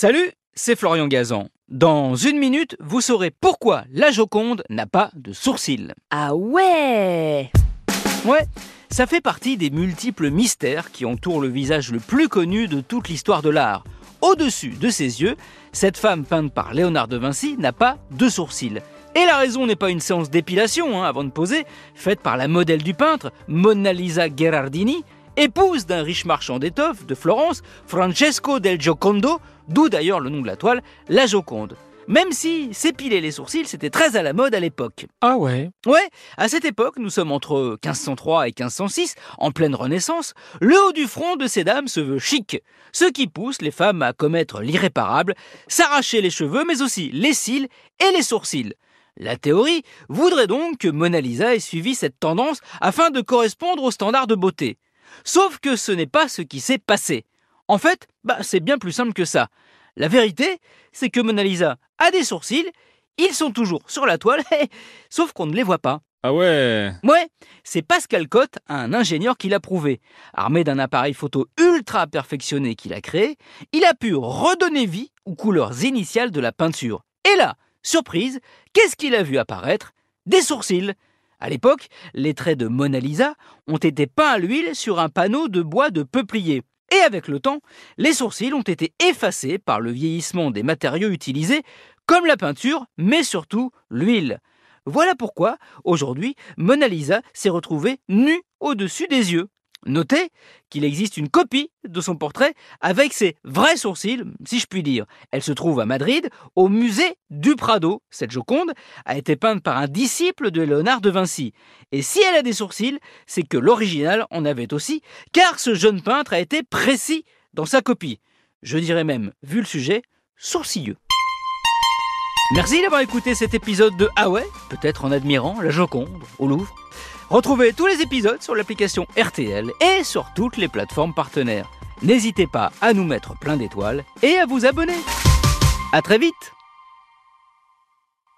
Salut, c'est Florian Gazan. Dans une minute, vous saurez pourquoi la Joconde n'a pas de sourcils. Ah ouais Ouais, ça fait partie des multiples mystères qui entourent le visage le plus connu de toute l'histoire de l'art. Au-dessus de ses yeux, cette femme peinte par Léonard de Vinci n'a pas de sourcils. Et la raison n'est pas une séance d'épilation hein, avant de poser, faite par la modèle du peintre, Mona Lisa Gherardini, épouse d'un riche marchand d'étoffes de Florence, Francesco del Giocondo, d'où d'ailleurs le nom de la toile, la Joconde. Même si s'épiler les sourcils, c'était très à la mode à l'époque. Ah ouais Ouais, à cette époque, nous sommes entre 1503 et 1506, en pleine Renaissance, le haut du front de ces dames se veut chic, ce qui pousse les femmes à commettre l'irréparable, s'arracher les cheveux, mais aussi les cils et les sourcils. La théorie voudrait donc que Mona Lisa ait suivi cette tendance afin de correspondre aux standards de beauté. Sauf que ce n'est pas ce qui s'est passé. En fait, bah, c'est bien plus simple que ça. La vérité, c'est que Mona Lisa a des sourcils, ils sont toujours sur la toile, sauf qu'on ne les voit pas. Ah ouais Ouais, c'est Pascal Cotte, un ingénieur qui l'a prouvé. Armé d'un appareil photo ultra perfectionné qu'il a créé, il a pu redonner vie aux couleurs initiales de la peinture. Et là, surprise, qu'est-ce qu'il a vu apparaître? Des sourcils. À l'époque, les traits de Mona Lisa ont été peints à l'huile sur un panneau de bois de peuplier. Et avec le temps, les sourcils ont été effacés par le vieillissement des matériaux utilisés, comme la peinture, mais surtout l'huile. Voilà pourquoi, aujourd'hui, Mona Lisa s'est retrouvée nue au-dessus des yeux. Notez qu'il existe une copie de son portrait avec ses vrais sourcils, si je puis dire. Elle se trouve à Madrid, au musée du Prado. Cette Joconde a été peinte par un disciple de Léonard de Vinci. Et si elle a des sourcils, c'est que l'original en avait aussi, car ce jeune peintre a été précis dans sa copie. Je dirais même, vu le sujet, sourcilleux. Merci d'avoir écouté cet épisode de Ah ouais, peut-être en admirant la Joconde au Louvre. Retrouvez tous les épisodes sur l'application RTL et sur toutes les plateformes partenaires. N'hésitez pas à nous mettre plein d'étoiles et à vous abonner. À très vite